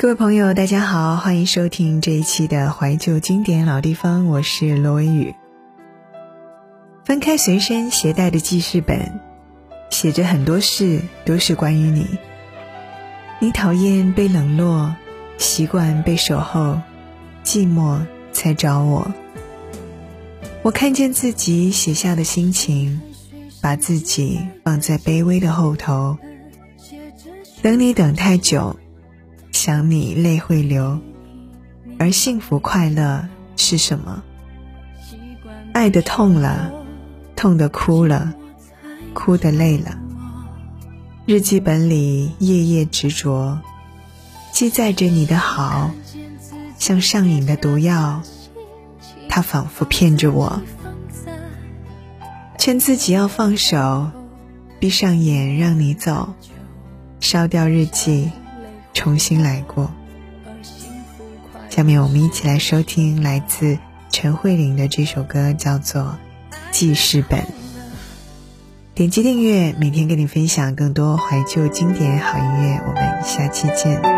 各位朋友，大家好，欢迎收听这一期的怀旧经典老地方，我是罗文宇。翻开随身携带的记事本，写着很多事，都是关于你。你讨厌被冷落，习惯被守候，寂寞才找我。我看见自己写下的心情，把自己放在卑微的后头，等你等太久。想你泪会流，而幸福快乐是什么？爱的痛了，痛的哭了，哭的累了。日记本里夜夜执着，记载着你的好，像上瘾的毒药，它仿佛骗着我，劝自己要放手，闭上眼让你走，烧掉日记。重新来过。下面我们一起来收听来自陈慧琳的这首歌，叫做《记事本》。点击订阅，每天跟你分享更多怀旧经典好音乐。我们下期见。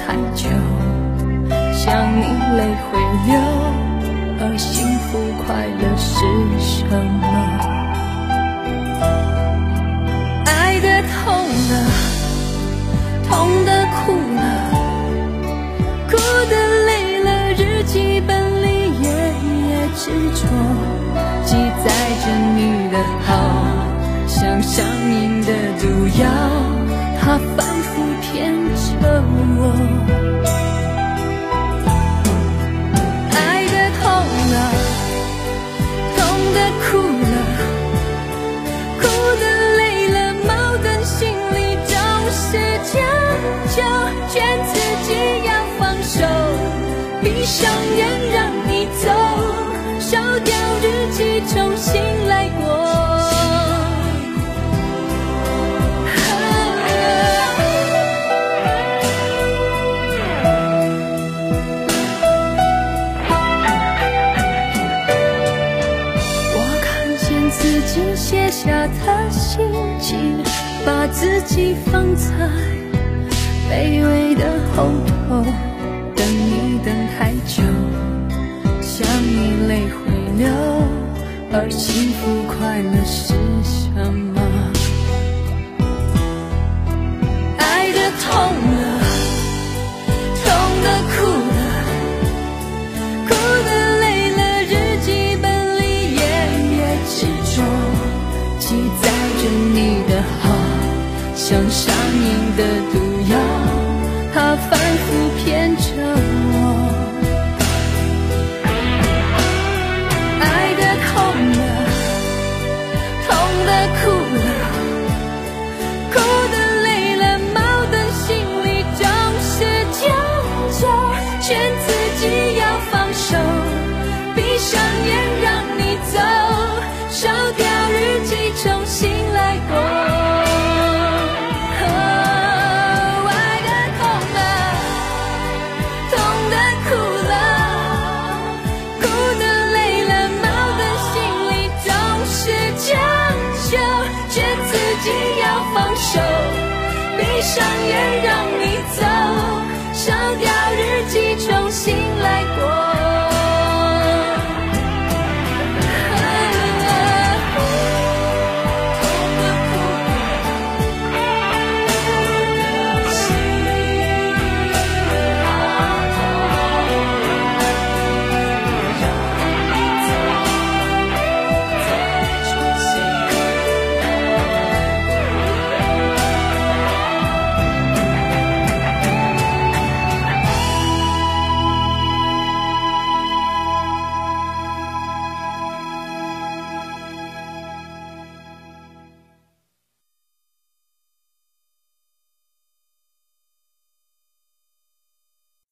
太久，想你泪会流，而幸福快乐是什么？爱的痛了，痛的哭了，哭的累了，日记本里夜夜执着，记载着你的好。像上瘾的毒药，他反复骗着我。爱的痛了，痛的哭了，哭的累了，矛盾心里总是强求，劝自己要放手，闭上眼让写下的心情，把自己放在卑微的后头，等你等太久，想你泪会流，而幸福快乐是什么？放手，闭上眼让你走，烧掉日记，重新来过。